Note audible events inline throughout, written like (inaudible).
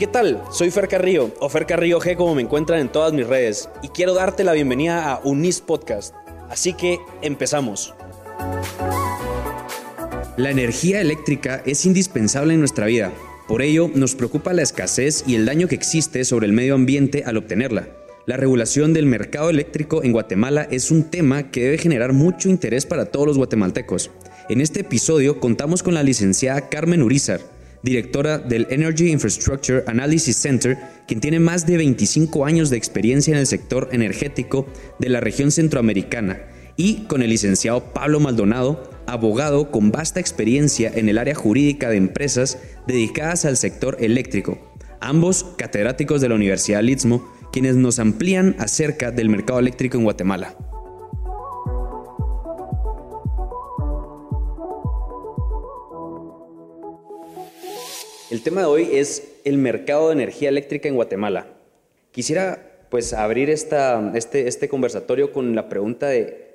¿qué tal? Soy Fer Carrillo, o Fer Carrillo G como me encuentran en todas mis redes, y quiero darte la bienvenida a Unis Podcast. Así que empezamos. La energía eléctrica es indispensable en nuestra vida. Por ello, nos preocupa la escasez y el daño que existe sobre el medio ambiente al obtenerla. La regulación del mercado eléctrico en Guatemala es un tema que debe generar mucho interés para todos los guatemaltecos. En este episodio contamos con la licenciada Carmen Urizar, directora del Energy Infrastructure Analysis Center, quien tiene más de 25 años de experiencia en el sector energético de la región centroamericana, y con el licenciado Pablo Maldonado, abogado con vasta experiencia en el área jurídica de empresas dedicadas al sector eléctrico, ambos catedráticos de la Universidad del quienes nos amplían acerca del mercado eléctrico en Guatemala. El tema de hoy es el mercado de energía eléctrica en Guatemala. Quisiera pues abrir esta, este, este conversatorio con la pregunta de,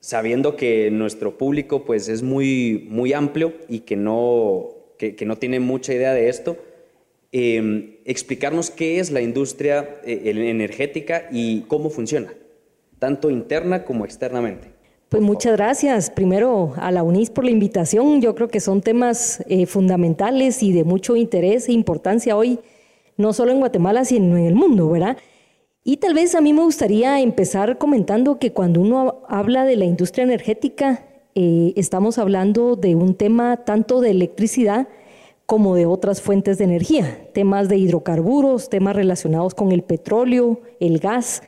sabiendo que nuestro público pues es muy, muy amplio y que no, que, que no tiene mucha idea de esto, eh, explicarnos qué es la industria eh, energética y cómo funciona, tanto interna como externamente. Pues muchas gracias. Primero a la UNIS por la invitación. Yo creo que son temas eh, fundamentales y de mucho interés e importancia hoy, no solo en Guatemala, sino en el mundo, ¿verdad? Y tal vez a mí me gustaría empezar comentando que cuando uno habla de la industria energética, eh, estamos hablando de un tema tanto de electricidad como de otras fuentes de energía, temas de hidrocarburos, temas relacionados con el petróleo, el gas.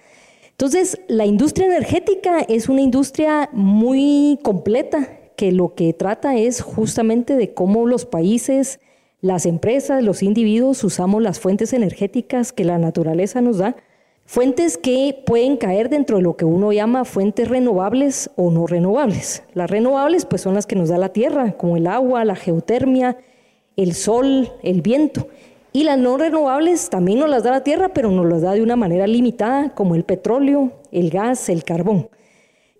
Entonces, la industria energética es una industria muy completa que lo que trata es justamente de cómo los países, las empresas, los individuos usamos las fuentes energéticas que la naturaleza nos da, fuentes que pueden caer dentro de lo que uno llama fuentes renovables o no renovables. Las renovables pues son las que nos da la tierra, como el agua, la geotermia, el sol, el viento. Y las no renovables también nos las da la tierra, pero nos las da de una manera limitada, como el petróleo, el gas, el carbón.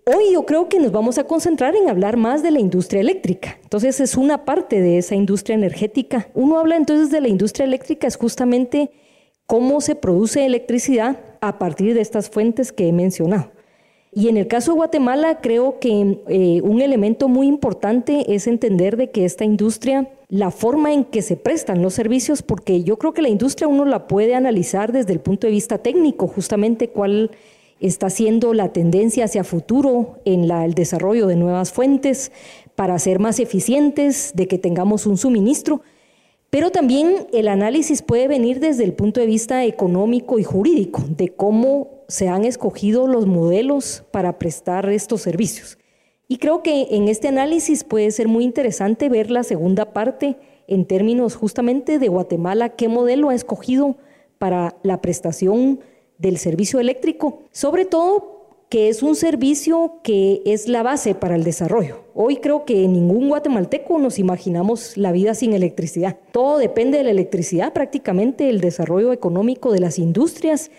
Hoy yo creo que nos vamos a concentrar en hablar más de la industria eléctrica. Entonces es una parte de esa industria energética. Uno habla entonces de la industria eléctrica, es justamente cómo se produce electricidad a partir de estas fuentes que he mencionado. Y en el caso de Guatemala, creo que eh, un elemento muy importante es entender de que esta industria, la forma en que se prestan los servicios, porque yo creo que la industria uno la puede analizar desde el punto de vista técnico, justamente cuál está siendo la tendencia hacia futuro en el desarrollo de nuevas fuentes para ser más eficientes, de que tengamos un suministro. Pero también el análisis puede venir desde el punto de vista económico y jurídico, de cómo se han escogido los modelos para prestar estos servicios. Y creo que en este análisis puede ser muy interesante ver la segunda parte en términos justamente de Guatemala, qué modelo ha escogido para la prestación del servicio eléctrico, sobre todo que es un servicio que es la base para el desarrollo. Hoy creo que ningún guatemalteco nos imaginamos la vida sin electricidad. Todo depende de la electricidad, prácticamente el desarrollo económico de las industrias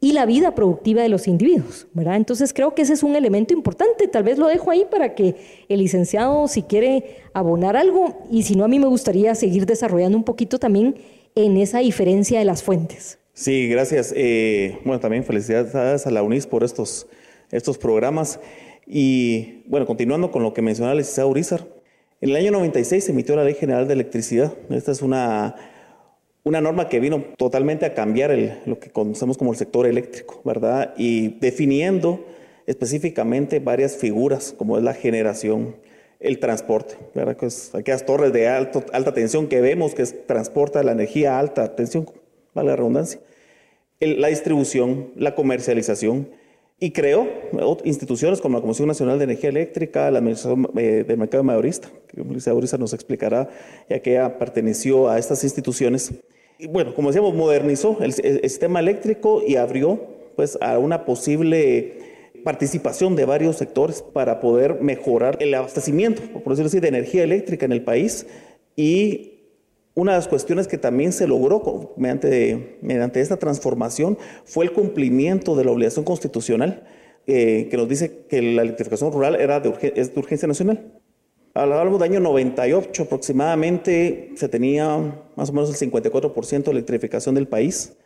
y la vida productiva de los individuos, ¿verdad? Entonces creo que ese es un elemento importante, tal vez lo dejo ahí para que el licenciado si quiere abonar algo y si no a mí me gustaría seguir desarrollando un poquito también en esa diferencia de las fuentes. Sí, gracias. Eh, bueno, también felicidades a la UNIS por estos, estos programas. Y bueno, continuando con lo que mencionaba el licenciado Urizar, en el año 96 se emitió la Ley General de Electricidad. Esta es una una norma que vino totalmente a cambiar lo que conocemos como el sector eléctrico, ¿verdad? Y definiendo específicamente varias figuras, como es la generación, el transporte, ¿verdad? Que es aquellas torres de alto, alta tensión que vemos que transporta la energía a alta tensión, vale la redundancia, la distribución, la comercialización, y creó instituciones como la Comisión Nacional de Energía Eléctrica, la Administración eh, del Mercado Mayorista, que Mayorista nos explicará, ya que ella perteneció a estas instituciones y bueno, como decíamos, modernizó el, sistema eléctrico y abrió pues a una posible participación de varios sectores para poder mejorar el abastecimiento, por decirlo así, de energía eléctrica en el país. Y una de las cuestiones que también se logró mediante, mediante esta transformación fue el cumplimiento de la obligación constitucional eh, que nos dice que la electrificación rural era de, es de urgencia nacional. Hablamos del año 98 aproximadamente, se tenía más o menos el 54% de electrificación del país.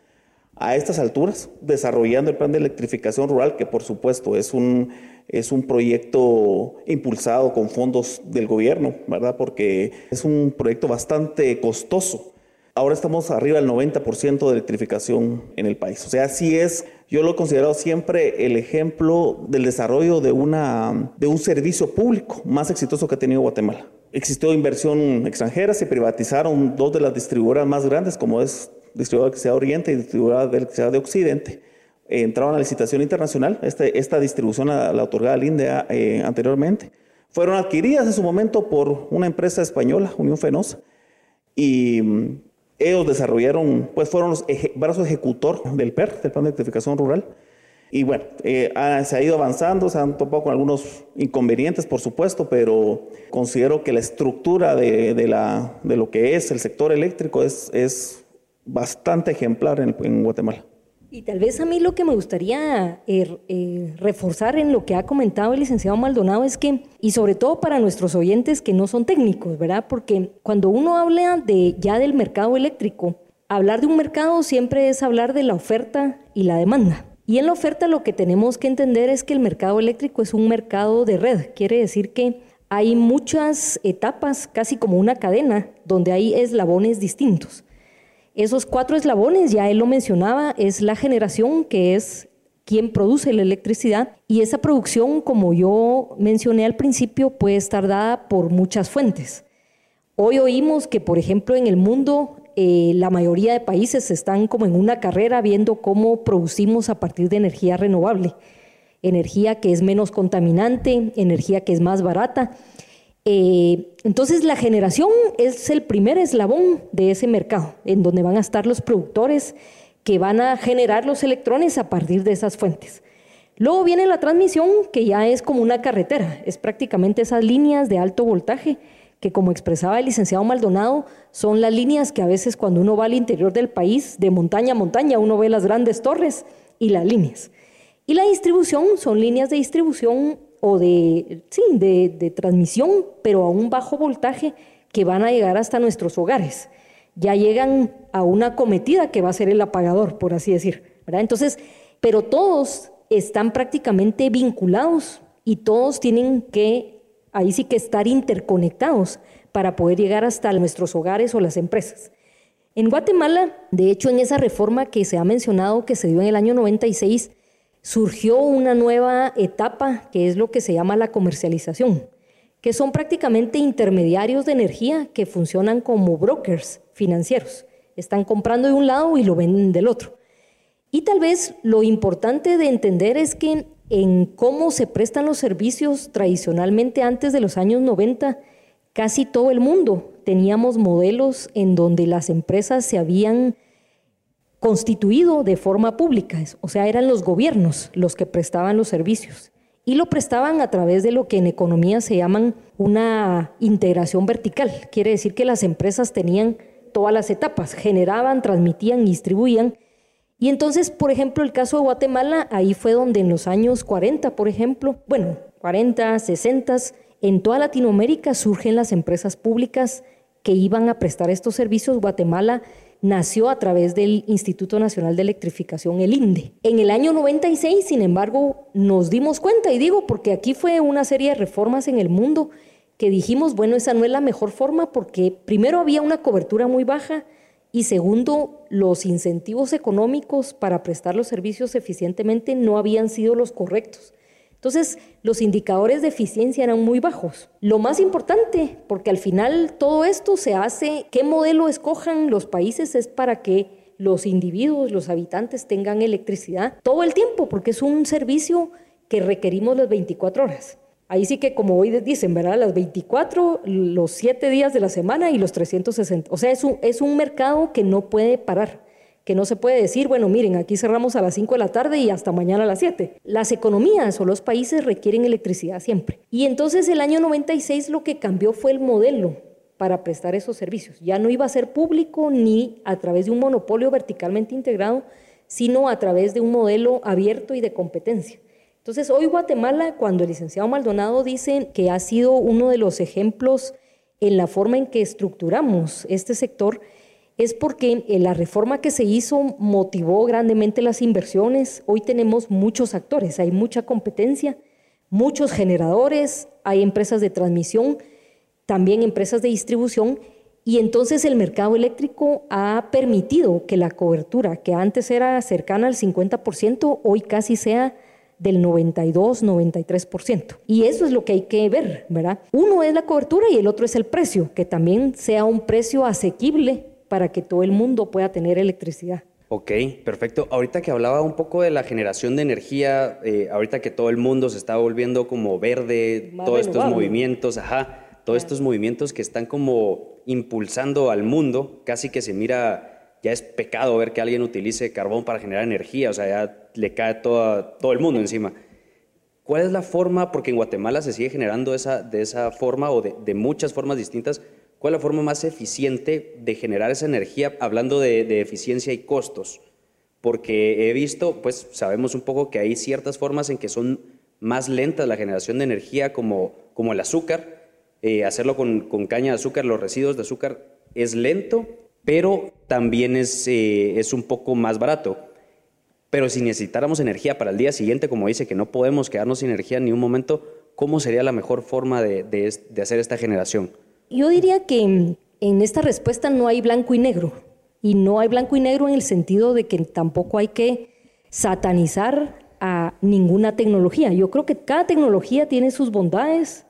A estas alturas, desarrollando el plan de electrificación rural, que por supuesto es un, es un proyecto impulsado con fondos del gobierno, ¿verdad? Porque es un proyecto bastante costoso. Ahora estamos arriba del 90% de electrificación en el país. O sea, sí es, yo lo he considerado siempre el ejemplo del desarrollo de, una, de un servicio público más exitoso que ha tenido Guatemala. Existió inversión extranjera, se privatizaron dos de las distribuidoras más grandes, como es distribuidora de electricidad Oriente y distribuidora de electricidad de Occidente. Entraron a licitación internacional, este, esta distribución la, la otorgaba el INDE eh, anteriormente. Fueron adquiridas en su momento por una empresa española, Unión Fenosa, y ellos desarrollaron, pues fueron los brazos ejecutor del PER, del Plan de Electrificación Rural. Y bueno, eh, se ha ido avanzando, se han topado con algunos inconvenientes, por supuesto, pero considero que la estructura de, de, la, de lo que es el sector eléctrico es, es bastante ejemplar en Guatemala. Y tal vez a mí lo que me gustaría eh, eh, reforzar en lo que ha comentado el licenciado Maldonado es que, y sobre todo para nuestros oyentes que no son técnicos, ¿verdad? Porque cuando uno habla de ya del mercado eléctrico, hablar de un mercado siempre es hablar de la oferta y la demanda. Y en la oferta lo que tenemos que entender es que el mercado eléctrico es un mercado de red, quiere decir que hay muchas etapas, casi como una cadena, donde hay eslabones distintos. Esos cuatro eslabones, ya él lo mencionaba, es la generación, que es quien produce la electricidad, y esa producción, como yo mencioné al principio, puede estar dada por muchas fuentes. Hoy oímos que, por ejemplo, en el mundo eh, la mayoría de países están como en una carrera viendo cómo producimos a partir de energía renovable, energía que es menos contaminante, energía que es más barata. Eh, entonces la generación es el primer eslabón de ese mercado, en donde van a estar los productores que van a generar los electrones a partir de esas fuentes. Luego viene la transmisión, que ya es como una carretera, es prácticamente esas líneas de alto voltaje, que como expresaba el licenciado Maldonado, son las líneas que a veces cuando uno va al interior del país, de montaña a montaña, uno ve las grandes torres y las líneas. Y la distribución son líneas de distribución o de, sí, de, transmisión, pero a un bajo voltaje que van a llegar hasta nuestros hogares. Ya llegan a una cometida que va a ser el apagador, por así decir. Entonces, pero todos están prácticamente vinculados y todos tienen que, ahí sí que estar interconectados para poder llegar hasta nuestros hogares o las empresas. En Guatemala, de hecho, en esa reforma que se ha mencionado que se dio en el año 96, surgió una nueva etapa que es lo que se llama la comercialización, que son prácticamente intermediarios de energía que funcionan como brokers financieros. Están comprando de un lado y lo venden del otro. Y tal vez lo importante de entender es que en cómo se prestan los servicios tradicionalmente antes de los años 90, casi todo el mundo teníamos modelos en donde las empresas se habían constituido de forma pública, o sea, eran los gobiernos los que prestaban los servicios y lo prestaban a través de lo que en economía se llaman una integración vertical. Quiere decir que las empresas tenían todas las etapas, generaban, transmitían, distribuían. Y entonces, por ejemplo, el caso de Guatemala, ahí fue donde en los años 40, por ejemplo, bueno, 40, 60, en toda Latinoamérica surgen las empresas públicas que iban a prestar estos servicios. Guatemala nació a través del Instituto Nacional de Electrificación, el INDE. En el año 96, sin embargo, nos dimos cuenta, y digo porque aquí fue una serie de reformas en el mundo que dijimos, bueno, esa no es la mejor forma porque primero había una cobertura muy baja y segundo, los incentivos económicos para prestar los servicios eficientemente no habían sido los correctos. Entonces, los indicadores de eficiencia eran muy bajos. Lo más importante, porque al final todo esto se hace, qué modelo escojan los países es para que los individuos, los habitantes tengan electricidad todo el tiempo, porque es un servicio que requerimos las 24 horas. Ahí sí que, como hoy dicen, ¿verdad? Las 24, los 7 días de la semana y los 360. O sea, es un, es un mercado que no puede parar que no se puede decir, bueno, miren, aquí cerramos a las 5 de la tarde y hasta mañana a las 7. Las economías o los países requieren electricidad siempre. Y entonces el año 96 lo que cambió fue el modelo para prestar esos servicios. Ya no iba a ser público ni a través de un monopolio verticalmente integrado, sino a través de un modelo abierto y de competencia. Entonces, hoy Guatemala, cuando el licenciado Maldonado dice que ha sido uno de los ejemplos en la forma en que estructuramos este sector, es porque la reforma que se hizo motivó grandemente las inversiones. Hoy tenemos muchos actores, hay mucha competencia, muchos generadores, hay empresas de transmisión, también empresas de distribución, y entonces el mercado eléctrico ha permitido que la cobertura, que antes era cercana al 50%, hoy casi sea del 92, 93%. Y eso es lo que hay que ver, ¿verdad? Uno es la cobertura y el otro es el precio, que también sea un precio asequible para que todo el mundo pueda tener electricidad. Ok, perfecto. Ahorita que hablaba un poco de la generación de energía, eh, ahorita que todo el mundo se está volviendo como verde, todos estos movimientos, ajá, todos estos movimientos que están como impulsando al mundo, casi que se mira, ya es pecado ver que alguien utilice carbón para generar energía, o sea, ya le cae todo, todo el mundo encima. ¿Cuál es la forma, porque en Guatemala se sigue generando esa, de esa forma o de, de muchas formas distintas, ¿Cuál es la forma más eficiente de generar esa energía hablando de, eficiencia y costos? Porque he visto, pues sabemos un poco que hay ciertas formas en que son más lentas la generación de energía, como, el azúcar. Eh, hacerlo con, caña de azúcar, los residuos de azúcar, es lento, pero también es, eh, es un poco más barato. Pero si necesitáramos energía para el día siguiente, como dice que no podemos quedarnos sin energía en ningún momento, ¿cómo sería la mejor forma de hacer esta generación? Yo diría que en esta respuesta no hay blanco y negro. Y no hay blanco y negro en el sentido de que tampoco hay que satanizar a ninguna tecnología. Yo creo que cada tecnología tiene sus bondades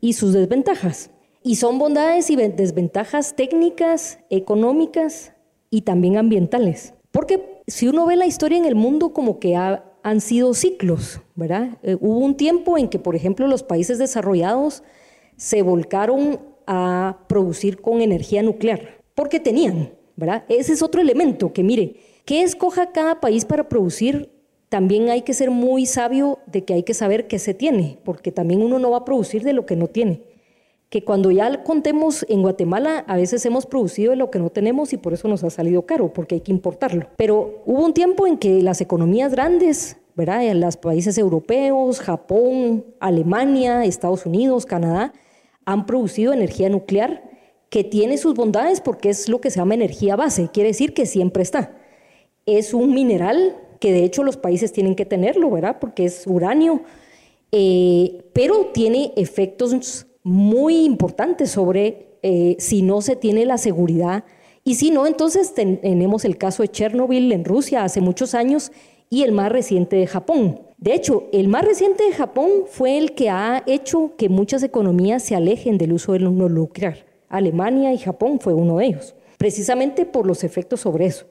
y sus desventajas. Y son bondades y desventajas técnicas, económicas y también ambientales. Porque si uno ve la historia en el mundo como que han sido ciclos, ¿verdad? Eh, hubo un tiempo en que, por ejemplo, los países desarrollados se volcaron a producir con energía nuclear, porque tenían, ¿verdad? Ese es otro elemento que mire, ¿qué escoja cada país para producir? También hay que ser muy sabio de que hay que saber qué se tiene, porque también uno no va a producir de lo que no tiene. Que cuando ya contemos en Guatemala, a veces hemos producido de lo que no tenemos y por eso nos ha salido caro, porque hay que importarlo. Pero hubo un tiempo en que las economías grandes, ¿verdad? En los países europeos, Japón, Alemania, Estados Unidos, Canadá, han producido energía nuclear que tiene sus bondades porque es lo que se llama energía base, quiere decir que siempre está. Es un mineral que de hecho los países tienen que tenerlo, ¿verdad? Porque es uranio, eh, pero tiene efectos muy importantes sobre eh, si no se tiene la seguridad. Y si no, entonces tenemos el caso de Chernobyl en Rusia hace muchos años y el más reciente de Japón. De hecho, el más reciente de Japón fue el que ha hecho que muchas economías se alejen del uso del nuclear. Alemania y Japón fue uno de ellos, precisamente por los efectos sobre eso.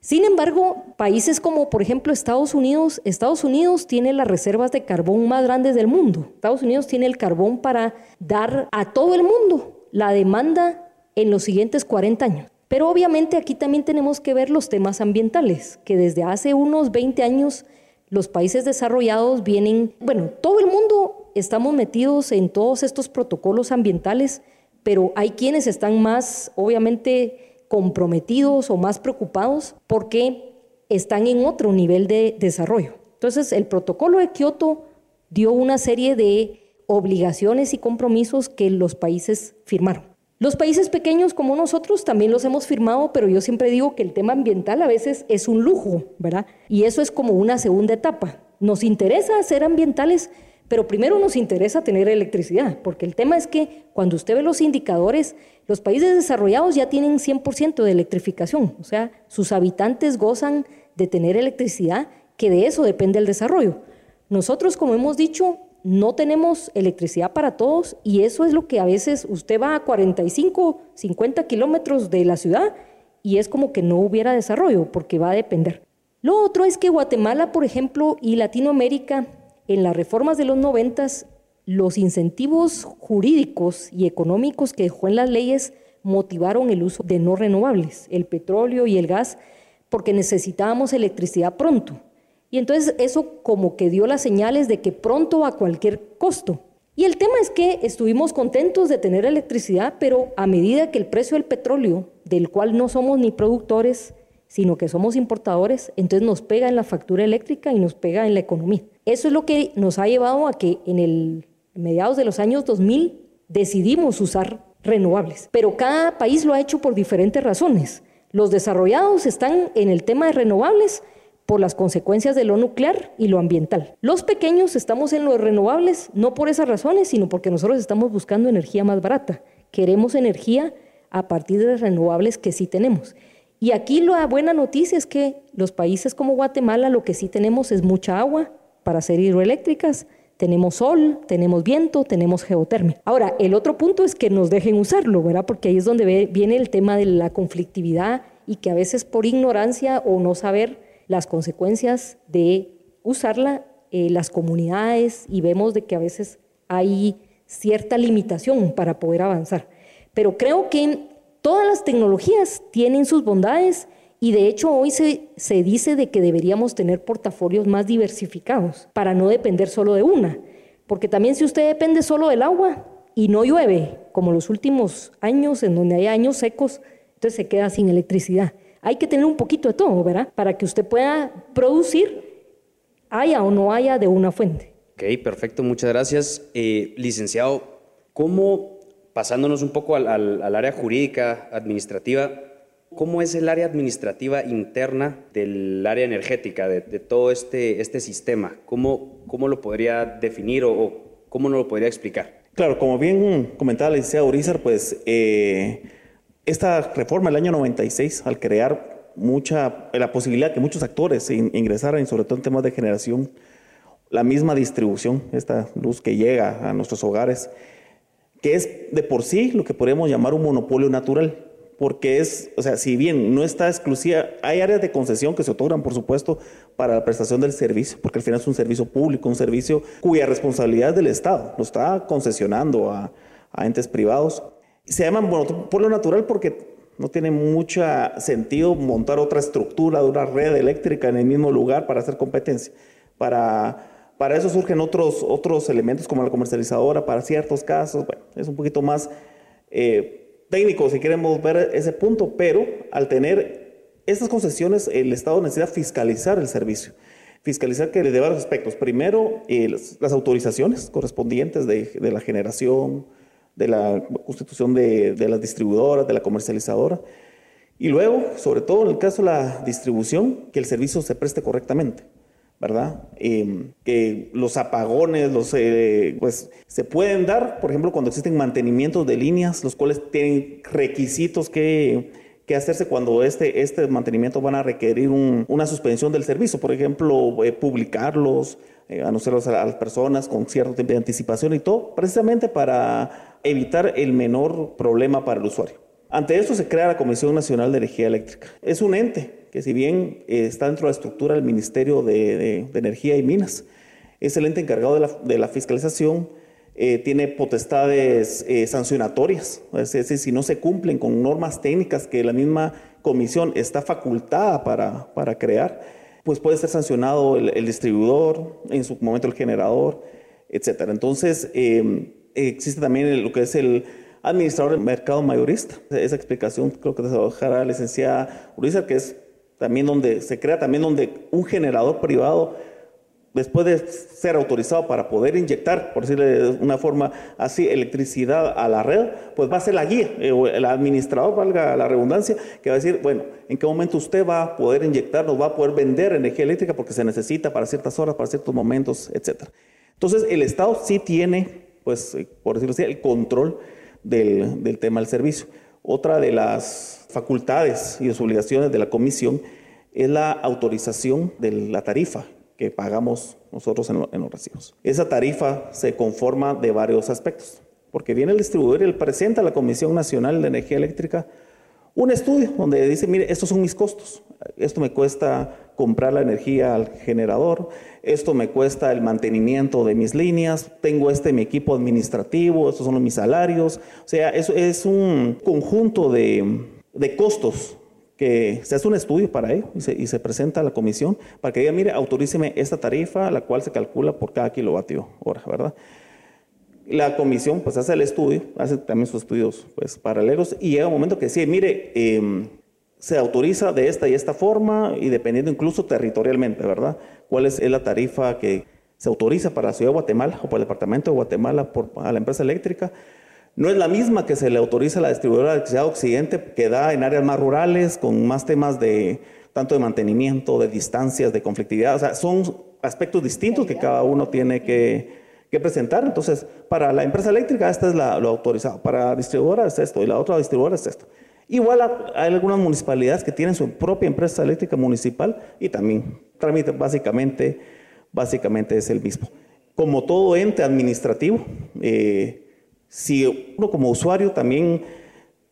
Sin embargo, países como por ejemplo Estados Unidos, Estados Unidos tiene las reservas de carbón más grandes del mundo. Estados Unidos tiene el carbón para dar a todo el mundo la demanda en los siguientes 40 años. Pero obviamente aquí también tenemos que ver los temas ambientales, que desde hace unos 20 años los países desarrollados vienen, bueno, todo el mundo estamos metidos en todos estos protocolos ambientales, pero hay quienes están más, obviamente, comprometidos o más preocupados porque están en otro nivel de desarrollo. Entonces, el protocolo de Kioto dio una serie de obligaciones y compromisos que los países firmaron. Los países pequeños como nosotros también los hemos firmado, pero yo siempre digo que el tema ambiental a veces es un lujo, ¿verdad? Y eso es como una segunda etapa. Nos interesa ser ambientales, pero primero nos interesa tener electricidad, porque el tema es que cuando usted ve los indicadores, los países desarrollados ya tienen 100% de electrificación, o sea, sus habitantes gozan de tener electricidad, que de eso depende el desarrollo. Nosotros, como hemos dicho, no tenemos electricidad para todos y eso es lo que a veces usted va a 45, 50 kilómetros de la ciudad y es como que no hubiera desarrollo porque va a depender. Lo otro es que Guatemala, por ejemplo, y Latinoamérica, en las reformas de los noventas, los incentivos jurídicos y económicos que dejó en las leyes motivaron el uso de no renovables, el petróleo y el gas, porque necesitábamos electricidad pronto. Y entonces eso como que dio las señales de que pronto a cualquier costo. Y el tema es que estuvimos contentos de tener electricidad, pero a medida que el precio del petróleo, del cual no somos ni productores, sino que somos importadores, entonces nos pega en la factura eléctrica y nos pega en la economía. Eso es lo que nos ha llevado a que en el mediados de los años 2000 decidimos usar renovables, pero cada país lo ha hecho por diferentes razones. Los desarrollados están en el tema de renovables por las consecuencias de lo nuclear y lo ambiental. Los pequeños estamos en los renovables no por esas razones, sino porque nosotros estamos buscando energía más barata. Queremos energía a partir de las renovables que sí tenemos. Y aquí la buena noticia es que los países como Guatemala lo que sí tenemos es mucha agua para hacer hidroeléctricas, tenemos sol, tenemos viento, tenemos geotermia. Ahora, el otro punto es que nos dejen usarlo, ¿verdad? Porque ahí es donde viene el tema de la conflictividad y que a veces por ignorancia o no saber las consecuencias de usarla, eh, las comunidades y vemos de que a veces hay cierta limitación para poder avanzar. Pero creo que todas las tecnologías tienen sus bondades y de hecho hoy se, se dice de que deberíamos tener portafolios más diversificados para no depender solo de una. Porque también si usted depende solo del agua y no llueve, como los últimos años en donde hay años secos, entonces se queda sin electricidad. Hay que tener un poquito de todo, ¿verdad? Para que usted pueda producir, haya o no haya, de una fuente. Ok, perfecto, muchas gracias. Eh, licenciado, ¿cómo, pasándonos un poco al, área jurídica, administrativa, ¿Cómo es el área administrativa interna del área energética, de, todo este, este sistema? ¿Cómo, ¿Cómo, lo podría definir o, cómo nos lo podría explicar? Claro, como bien comentaba la licenciada Urizar, pues eh, esta reforma del año 96, al crear mucha, la posibilidad de que muchos actores ingresaran, sobre todo en temas de generación, la misma distribución, esta luz que llega a nuestros hogares, que es de por sí lo que podríamos llamar un monopolio natural, porque es, o sea, si bien no está exclusiva, hay áreas de concesión que se otorgan, por supuesto, para la prestación del servicio, porque al final es un servicio público, un servicio cuya responsabilidad es del Estado, lo está concesionando a, a entes privados se llaman monopolio natural porque no tiene mucho sentido montar otra estructura de una red eléctrica en el mismo lugar para hacer competencia. Para, para eso surgen otros, otros elementos como la comercializadora para ciertos casos. Bueno, es un poquito más eh, técnico si queremos ver ese punto, pero al tener estas concesiones, el Estado necesita fiscalizar el servicio. Fiscalizar que de varios aspectos. Primero, eh, las, autorizaciones correspondientes de, de la generación, de la constitución de, las distribuidoras, de la comercializadora. Y luego, sobre todo en el caso de la distribución, que el servicio se preste correctamente, ¿verdad? Em, que los apagones, los, eh, pues, se pueden dar, por ejemplo, cuando existen mantenimientos de líneas, los cuales tienen requisitos que, que hacerse cuando este, este mantenimiento van a requerir una suspensión del servicio, por ejemplo, eh, publicarlos, eh, anunciarlos a las personas con cierto tiempo de anticipación y todo, precisamente para evitar el menor problema para el usuario. Ante esto se crea la Comisión Nacional de Energía Eléctrica. Es un ente que si bien eh, está dentro de la estructura del Ministerio de, Energía y Minas, es el ente encargado de la, fiscalización, eh, tiene potestades eh, sancionatorias, es decir, si no se cumplen con normas técnicas que la misma comisión está facultada para, para crear, pues puede ser sancionado el, distribuidor, en su momento el generador, etc. Entonces, existe también lo que es el administrador del mercado mayorista. Esa explicación creo que dejará la licenciada Urizar, que es también donde se crea también donde un generador privado después de ser autorizado para poder inyectar, por decirle de una forma así, electricidad a la red, pues va a ser la guía, eh, el administrador, valga la redundancia, que va a decir, bueno, en qué momento usted va a poder inyectar, nos va a poder vender energía eléctrica porque se necesita para ciertas horas, para ciertos momentos, etc. Entonces, el Estado sí tiene pues, eh, por decirlo así, el control del, tema del servicio. Otra de las facultades y las obligaciones de la comisión es la autorización de la tarifa pagamos nosotros en, en, los recibos. Esa tarifa se conforma de varios aspectos, porque viene el distribuidor y él presenta a la Comisión Nacional de Energía Eléctrica un estudio donde dice, mire, estos son mis costos, esto me cuesta comprar la energía al generador, esto me cuesta el mantenimiento de mis líneas, tengo este mi equipo administrativo, estos son mis salarios, o sea, eso es un conjunto de, costos que se hace un estudio para ello y se, presenta a la comisión para que diga, mire, autoríceme esta tarifa, la cual se calcula por cada kilovatio hora, ¿verdad? la comisión pues hace el estudio, hace también sus estudios pues paralelos y llega un momento que dice, mire, em, se autoriza de esta y esta forma y dependiendo incluso territorialmente, ¿verdad? ¿Cuál es la tarifa que se autoriza para la ciudad de Guatemala o para el departamento de Guatemala por, a la empresa eléctrica? No es la misma que se le autoriza a la distribuidora de electricidad occidente que da en áreas más rurales con más temas de tanto de mantenimiento, de distancias, de conflictividad. O sea, son aspectos distintos que cada uno tiene que, presentar. Entonces, para la empresa eléctrica, esta es la, lo autorizado. Para la distribuidora es esto y la otra distribuidora es esto. Igual hay algunas municipalidades que tienen su propia empresa eléctrica municipal y también trámite básicamente, básicamente es el mismo. Como todo ente administrativo, eh, si uno como usuario también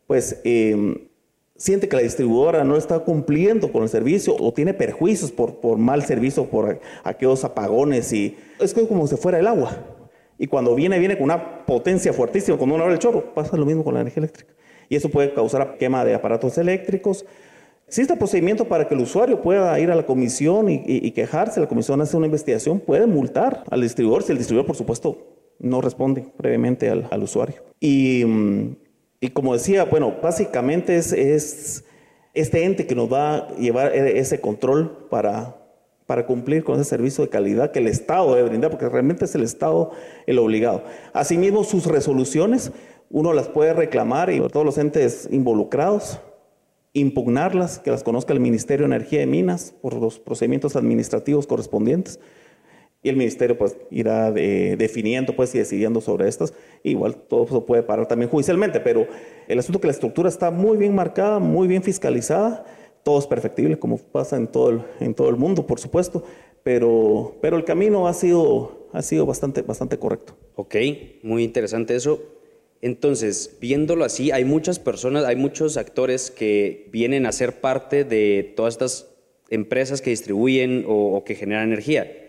pues eh, siente que la distribuidora no está cumpliendo con el servicio o tiene perjuicios por, por mal servicio, por aquellos apagones y es como si fuera el agua. Y cuando viene, viene con una potencia fuertísima, cuando uno abre el chorro, pasa lo mismo con la energía eléctrica. Y eso puede causar quema de aparatos eléctricos. Existe procedimiento para que el usuario pueda ir a la comisión y, quejarse, la comisión hace una investigación, puede multar al distribuidor si el distribuidor, por supuesto, no responde previamente al, al usuario. Y mm, y como decía, bueno, básicamente es, es este ente que nos va a llevar e, ese control para, para cumplir con ese servicio de calidad que el Estado debe brindar, porque realmente es el Estado el obligado. Asimismo, sus resoluciones, uno las puede reclamar y todos los entes involucrados, impugnarlas, que las conozca el Ministerio de Energía y Minas por los procedimientos administrativos correspondientes y el ministerio pues irá definiendo pues y decidiendo sobre estas. Igual todo eso puede parar también judicialmente, pero el asunto es que la estructura está muy bien marcada, muy bien fiscalizada, todo es perfectible como pasa en todo el, en todo el mundo, por supuesto, pero, pero el camino ha sido, ha sido bastante, bastante correcto. Ok, muy interesante eso. Entonces, viéndolo así, hay muchas personas, hay muchos actores que vienen a ser parte de todas estas empresas que distribuyen o que generan energía.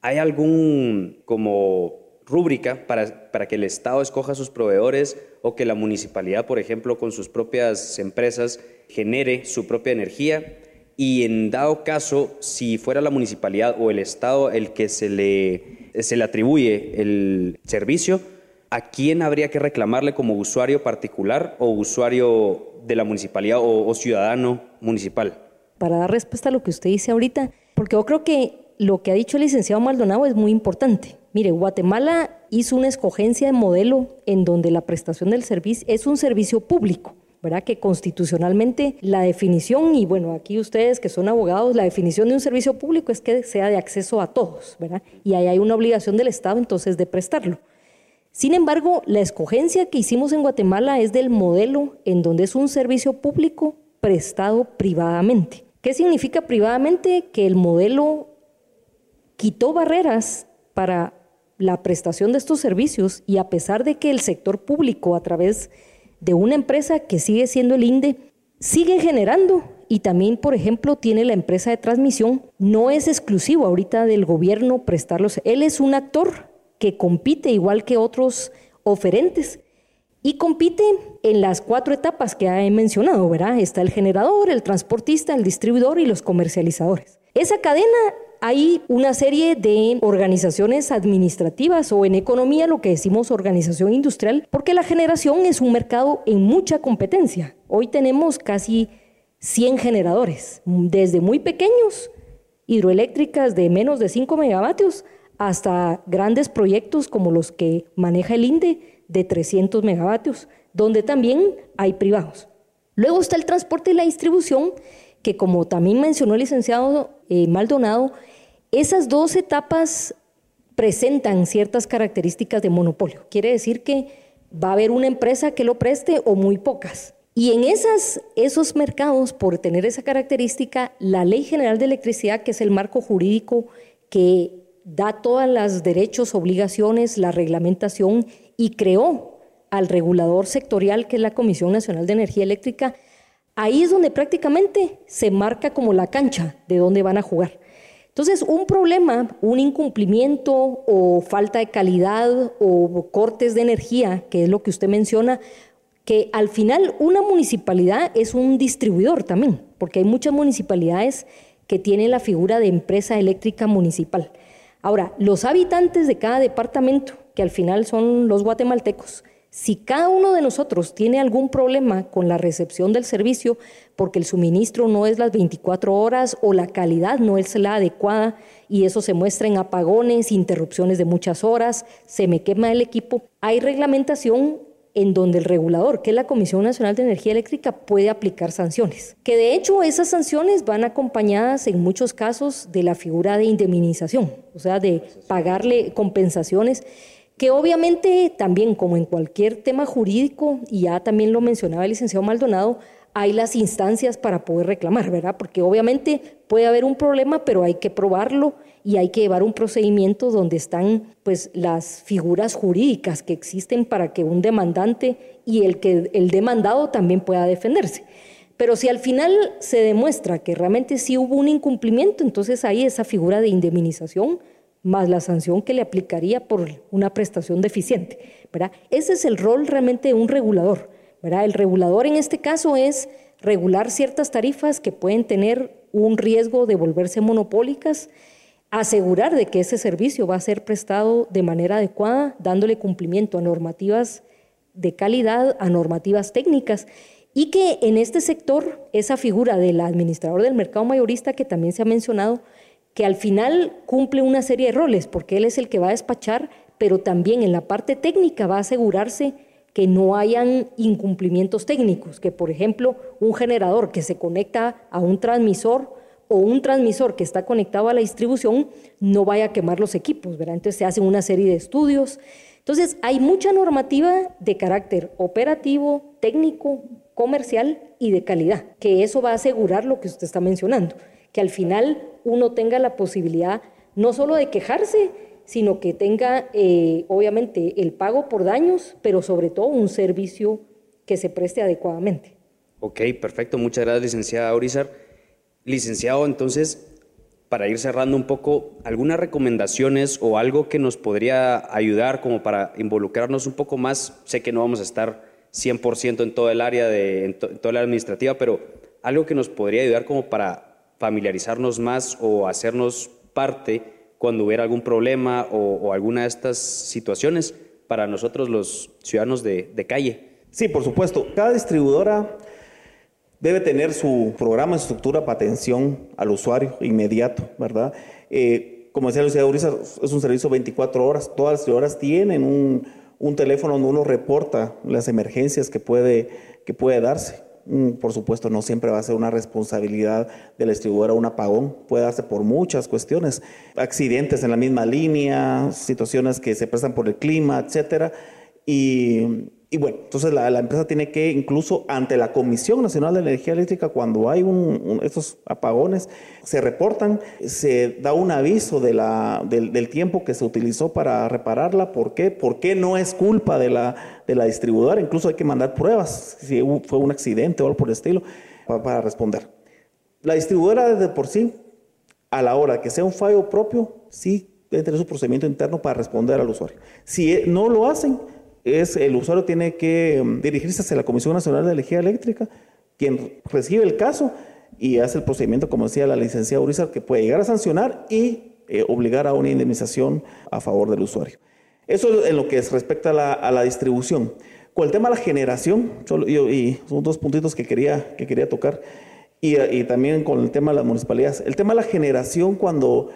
¿Hay algún como rúbrica para, para que el Estado escoja sus proveedores o que la municipalidad, por ejemplo, con sus propias empresas genere su propia energía? Y en dado caso, si fuera la municipalidad o el Estado el que se le, se le atribuye el servicio, ¿a quién habría que reclamarle como usuario particular o usuario de la municipalidad o, o ciudadano municipal? Para dar respuesta a lo que usted dice ahorita, porque yo creo que lo que ha dicho el licenciado Maldonado es muy importante. Mire, Guatemala hizo una escogencia de modelo en donde la prestación del servicio es un servicio público. ¿verdad? Que constitucionalmente la definición, y bueno, aquí ustedes que son abogados, la definición de un servicio público es que sea de acceso a todos, ¿verdad? Y ahí hay una obligación del Estado entonces de prestarlo. Sin embargo, la escogencia que hicimos en Guatemala es del modelo en donde es un servicio público prestado privadamente. ¿Qué significa privadamente? Que el modelo quitó barreras para la prestación de estos servicios y a pesar de que el sector público a través de una empresa que sigue siendo el INDE sigue generando y también, por ejemplo, tiene la empresa de transmisión, no es exclusivo ahorita del gobierno prestarlos. Él es un actor que compite igual que otros oferentes y compite en las cuatro etapas que he mencionado, ¿verdad? Está el generador, el transportista, el distribuidor y los comercializadores. Esa cadena hay una serie de organizaciones administrativas o en economía lo que decimos organización industrial, porque la generación es un mercado en mucha competencia. Hoy tenemos casi 100 generadores, desde muy pequeños, hidroeléctricas de menos de 5 megavatios, hasta grandes proyectos como los que maneja el INDE de 300 megavatios, donde también hay privados. Luego está el transporte y la distribución, que como también mencionó el licenciado eh, Maldonado, esas dos etapas presentan ciertas características de monopolio. Quiere decir que va a haber una empresa que lo preste o muy pocas. Y en esas, esos mercados, por tener esa característica, la Ley General de Electricidad, que es el marco jurídico que da todos los derechos, obligaciones, la reglamentación y creó al regulador sectorial, que es la Comisión Nacional de Energía Eléctrica, ahí es donde prácticamente se marca como la cancha de dónde van a jugar. Entonces, un problema, un incumplimiento o falta de calidad o cortes de energía, que es lo que usted menciona, que al final una municipalidad es un distribuidor también, porque hay muchas municipalidades que tienen la figura de empresa eléctrica municipal. Ahora, los habitantes de cada departamento, que al final son los guatemaltecos, Si cada uno de nosotros tiene algún problema con la recepción del servicio, porque el suministro no es las 24 horas o la calidad no es la adecuada, y eso se muestra en apagones, interrupciones de muchas horas, se me quema el equipo, hay reglamentación en donde el regulador, que es la Comisión Nacional de Energía Eléctrica, puede aplicar sanciones. Que de hecho esas sanciones van acompañadas en muchos casos de la figura de indemnización, o sea, de pagarle compensaciones que obviamente también como en cualquier tema jurídico, y ya también lo mencionaba el licenciado Maldonado, hay las instancias para poder reclamar, ¿verdad? Porque obviamente puede haber un problema, pero hay que probarlo y hay que llevar un procedimiento donde están pues las figuras jurídicas que existen para que un demandante y el que el demandado también pueda defenderse. Pero si al final se demuestra que realmente sí hubo un incumplimiento, entonces hay esa figura de indemnización más la sanción que le aplicaría por una prestación deficiente. ¿verdad? Ese es el rol realmente de un regulador. ¿verdad? El regulador en este caso es regular ciertas tarifas que pueden tener un riesgo de volverse monopólicas, asegurar de que ese servicio va a ser prestado de manera adecuada, dándole cumplimiento a normativas de calidad, a normativas técnicas, y que en este sector esa figura del administrador del mercado mayorista que también se ha mencionado, que al final cumple una serie de roles, porque él es el que va a despachar, pero también en la parte técnica va a asegurarse que no hayan incumplimientos técnicos, que por ejemplo un generador que se conecta a un transmisor o un transmisor que está conectado a la distribución no vaya a quemar los equipos. Entonces se hacen una serie de estudios. Entonces hay mucha normativa de carácter operativo, técnico, comercial y de calidad, que eso va a asegurar lo que usted está mencionando, que al final uno tenga la posibilidad no solo de quejarse, sino que tenga eh, obviamente el pago por daños, pero sobre todo un servicio que se preste adecuadamente. Ok, perfecto. Muchas gracias, licenciada Aurizar. Licenciado, entonces, para ir cerrando un poco, algunas recomendaciones o algo que nos podría ayudar como para involucrarnos un poco más. Sé que no vamos a estar 100% en todo el área de en toda la administrativa, pero algo que nos podría ayudar como para familiarizarnos más o hacernos parte cuando hubiera algún problema o, alguna de estas situaciones para nosotros los ciudadanos de, calle. Sí, por supuesto. Cada distribuidora debe tener su programa, su estructura para atención al usuario inmediato, ¿verdad? Eh, como decía Lucía Uriza, es un servicio 24 horas. Todas las distribuidoras tienen un, un, teléfono donde uno reporta las emergencias que puede, que puede darse. Mm, por supuesto, no siempre va a ser una responsabilidad de la distribuidora un apagón, puede darse por muchas cuestiones, accidentes en la misma línea, situaciones que se prestan por el clima, etcétera. Y, y bueno, entonces la, empresa tiene que, incluso ante la Comisión Nacional de Energía Eléctrica, cuando hay un, estos apagones, se reportan, se da un aviso del, tiempo que se utilizó para repararla. ¿Por qué? Porque no es culpa de la, distribuidora. Incluso hay que mandar pruebas, si fue un accidente o algo por el estilo, para, responder. La distribuidora desde por sí, a la hora que sea un fallo propio, sí debe tener su procedimiento interno para responder al usuario. Si no lo hacen, es el usuario tiene que mm, dirigirse hacia la Comisión Nacional de Energía Eléctrica, quien recibe el caso y hace el procedimiento, como decía la licenciada Urizar, que puede llegar a sancionar y eh, obligar a una indemnización a favor del usuario. Eso en lo que respecta a la, distribución. Con el tema de la generación, y son dos puntitos que quería, que quería tocar, y, también con el tema de las municipalidades. El tema de la generación, cuando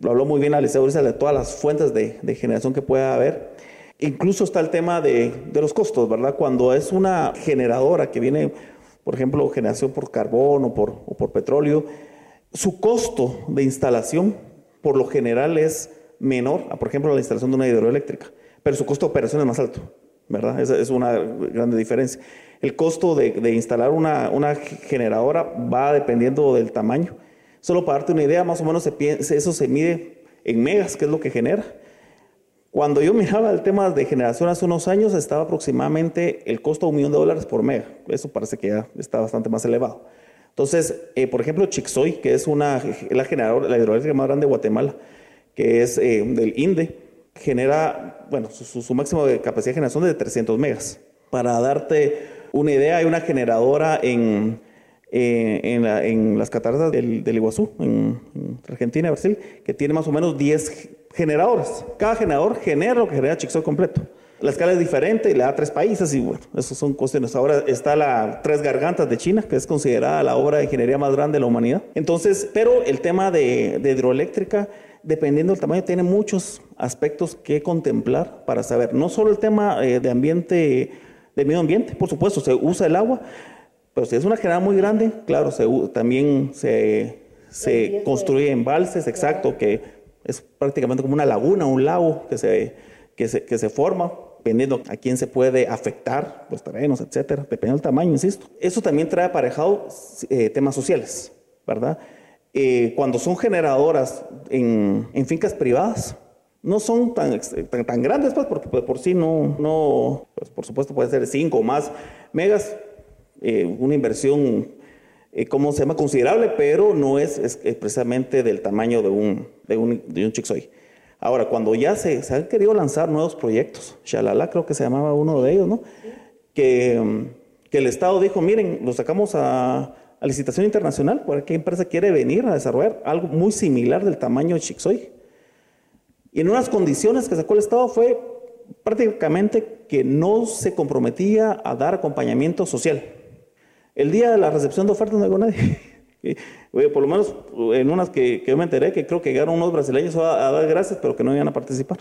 lo habló muy bien la licenciada Urizar, de todas las fuentes de, de generación que pueda haber, Incluso está el tema de, los costos, ¿verdad? Cuando es una generadora que viene, por ejemplo, generación por carbón o por, petróleo, su costo de instalación por lo general es menor a, por ejemplo, la instalación de una hidroeléctrica, pero su costo de operación es más alto, ¿verdad? Esa es una grande diferencia. El costo de, instalar una, una, generadora va dependiendo del tamaño. Solo para darte una idea, más o menos eso se mide en megas, que es lo que genera. Cuando yo miraba el tema de generación hace unos años, estaba aproximadamente el costo de un millón de dólares por mega. Eso parece que ya está bastante más elevado. Entonces, eh, por ejemplo, Chixoy, que es una, la generadora, la hidroeléctrica más grande de Guatemala, que es eh, del INDE, genera, bueno, su, máximo de capacidad de generación es de 300 megas. Para darte una idea, hay una generadora en, eh, en, las cataratas del, Iguazú, en, en Argentina, Brasil, que tiene más o menos 10 generadores. Cada generador genera lo que genera Chixoy completo. La escala es diferente, le da tres países y bueno, esos son cuestiones. Ahora está la Tres Gargantas de China, que es considerada la obra de ingeniería más grande de la humanidad. Entonces, pero el tema de, hidroeléctrica, dependiendo del tamaño, tiene muchos aspectos que contemplar para saber. No solo el tema eh, de ambiente, de medio ambiente, por supuesto, se usa el agua, pero si es una generada muy grande, claro, se, también se, se construye embalses, exacto, que es prácticamente como una laguna, un lago que se, que se, que se forma dependiendo a quién se puede afectar, los terrenos, etcétera, dependiendo del tamaño, insisto. Eso también trae aparejado eh, temas sociales, ¿verdad? Eh, cuando son generadoras en, en, fincas privadas, no son tan, tan, grandes, pues, porque pues, por sí no, no pues, por supuesto puede ser 5 o más megas, eh, una inversión, ¿cómo se llama? Considerable, pero no es, es, precisamente del tamaño de un, de un, de un Chixoy. Ahora, cuando ya se, han querido lanzar nuevos proyectos, Shalala creo que se llamaba uno de ellos, ¿no? Que, que el Estado dijo, miren, lo sacamos a, licitación internacional, ¿por qué empresa quiere venir a desarrollar algo muy similar del tamaño de Chixoy? Y en unas condiciones que sacó el Estado fue prácticamente que no se comprometía a dar acompañamiento social. El día de la recepción de ofertas no llegó nadie. (laughs) por lo menos en unas que, yo me enteré, que creo que llegaron unos brasileños a, dar gracias, pero que no iban a participar.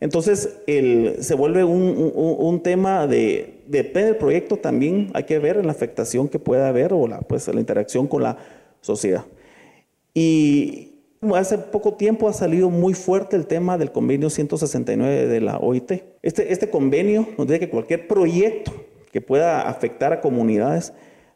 Entonces, se vuelve un, tema de, depende del proyecto también, hay que ver la afectación que pueda haber o la, pues, la interacción con la sociedad. Y hace poco tiempo ha salido muy fuerte el tema del convenio 169 de la OIT. Este, este convenio nos dice que cualquier proyecto que pueda afectar a comunidades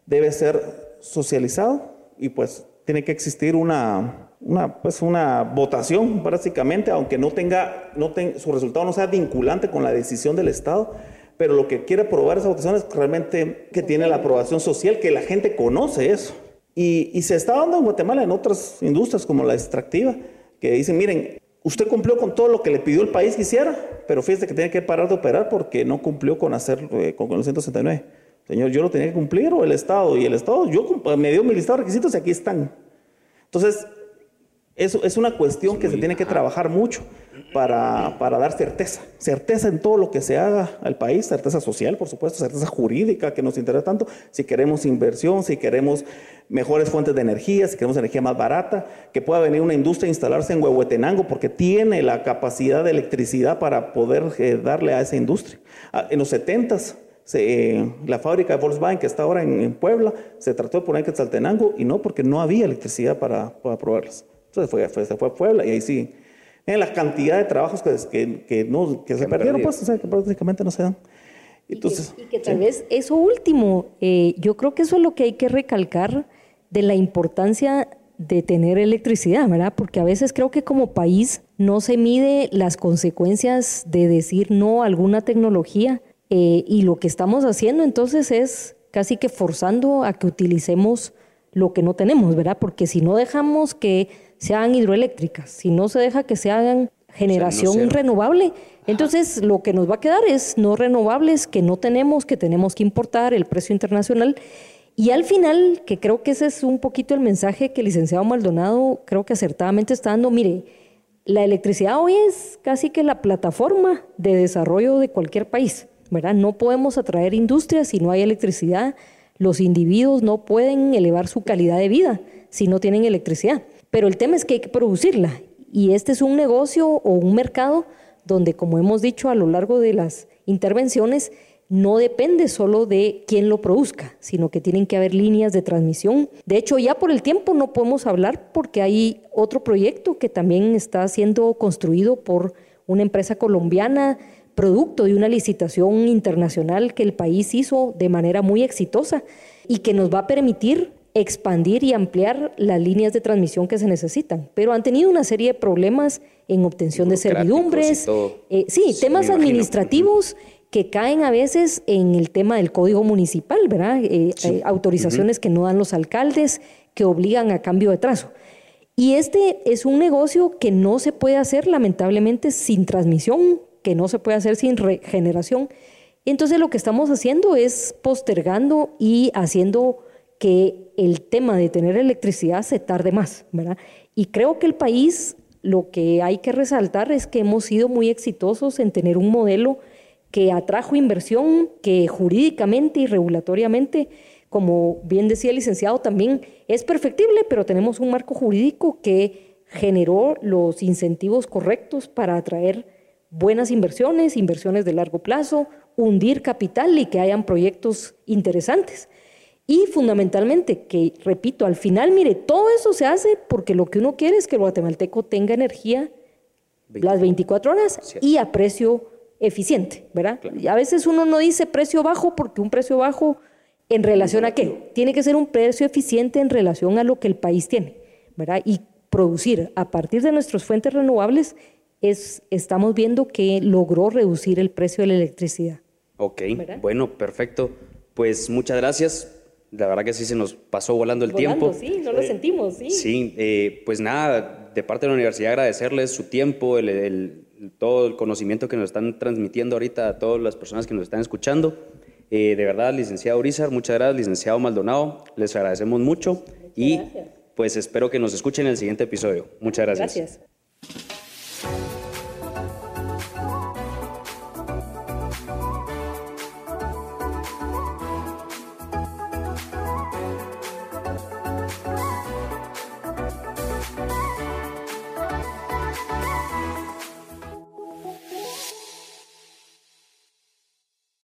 debe ser socializado y pues tiene que existir una, una, pues una votación básicamente, aunque no tenga, no su resultado no sea vinculante con la decisión del Estado, pero lo que quiere aprobar esa votación es realmente que tiene la aprobación social, que la gente conoce eso. Y, y se está dando en Guatemala en otras industrias como la extractiva, que dicen, miren, usted cumplió con todo lo que le pidió el país que hiciera, pero fíjese que tiene que parar de operar porque no cumplió con hacer eh, con, con el 169. Señor, yo lo tenía que cumplir o el Estado. Y el Estado, yo me dio mi listado de requisitos y aquí están. Entonces, eso es una cuestión que se tiene que trabajar mucho para, para, dar certeza. Certeza en todo lo que se haga al país, certeza social, por supuesto, certeza jurídica que nos interesa tanto. Si queremos inversión, si queremos mejores fuentes de energía, si queremos energía más barata, que pueda venir una industria a instalarse en Huehuetenango porque tiene la capacidad de electricidad para poder eh, darle a esa industria. Ah, en los 70s la fábrica de Volkswagen que está ahora en, Puebla se trató de poner en Quetzaltenango y no porque no había electricidad para, para probarlas. Entonces fue, se fue a Puebla y ahí sí. En la cantidad de trabajos que, que, no, que se perdieron, pues, o sea, que prácticamente no se dan. Entonces, y, que, tal vez eso último, eh, yo creo que eso es lo que hay que recalcar de la importancia de tener electricidad, ¿verdad? Porque a veces creo que como país no se mide las consecuencias de decir no a alguna tecnología eh, y lo que estamos haciendo entonces es casi que forzando a que utilicemos lo que no tenemos, ¿verdad? Porque si no dejamos que se hagan hidroeléctricas, si no se deja que se hagan generación renovable, entonces lo que nos va a quedar es no renovables que no tenemos, que tenemos que importar, el precio internacional. Y al final, que creo que ese es un poquito el mensaje que el licenciado Maldonado creo que acertadamente está dando, mire, la electricidad hoy es casi que la plataforma de desarrollo de cualquier país. No podemos atraer industrias si no hay electricidad. Los individuos no pueden elevar su calidad de vida si no tienen electricidad. Pero el tema es que hay que producirla. Y este es un negocio o un mercado donde, como hemos dicho a lo largo de las intervenciones, no depende solo de quién lo produzca, sino que tienen que haber líneas de transmisión. De hecho, ya por el tiempo no podemos hablar porque hay otro proyecto que también está siendo construido por una empresa colombiana producto de una licitación internacional que el país hizo de manera muy exitosa y que nos va a permitir expandir y ampliar las líneas de transmisión que se necesitan. Pero han tenido una serie de problemas en obtención de servidumbres, eh, sí, temas administrativos que caen a veces en el tema del código municipal, ¿verdad? Eh, eh, autorizaciones que no dan los alcaldes, que obligan a cambio de trazo. Y este es un negocio que no se puede hacer lamentablemente sin transmisión que no se puede hacer sin regeneración. Entonces lo que estamos haciendo es postergando y haciendo que el tema de tener electricidad se tarde más, ¿verdad? Y creo que el país lo que hay que resaltar es que hemos sido muy exitosos en tener un modelo que atrajo inversión, que jurídicamente y regulatoriamente, como bien decía el licenciado, también es perfectible, pero tenemos un marco jurídico que generó los incentivos correctos para atraer buenas inversiones, inversiones de largo plazo, hundir capital y que hayan proyectos interesantes. Y fundamentalmente, que repito, al final, mire, todo eso se hace porque lo que uno quiere es que el guatemalteco tenga energía las 24 horas y a precio eficiente, ¿verdad? Y a veces uno no dice precio bajo porque un precio bajo en relación a qué? Tiene que ser un precio eficiente en relación a lo que el país tiene, ¿verdad? Y producir a partir de nuestras fuentes renovables es, estamos viendo que logró reducir el precio de la electricidad. Ok, bueno, perfecto. Pues muchas gracias. La verdad que sí se nos pasó volando el tiempo. Sí, no lo sentimos, sí. Sí, eh, pues nada, de parte de la universidad agradecerles su tiempo, el, todo el conocimiento que nos están transmitiendo ahorita a todas las personas que nos están escuchando. Eh, de verdad, licenciado Urizar, muchas gracias, licenciado Maldonado, les agradecemos mucho y pues espero que nos escuchen en el siguiente episodio. Muchas gracias. Gracias.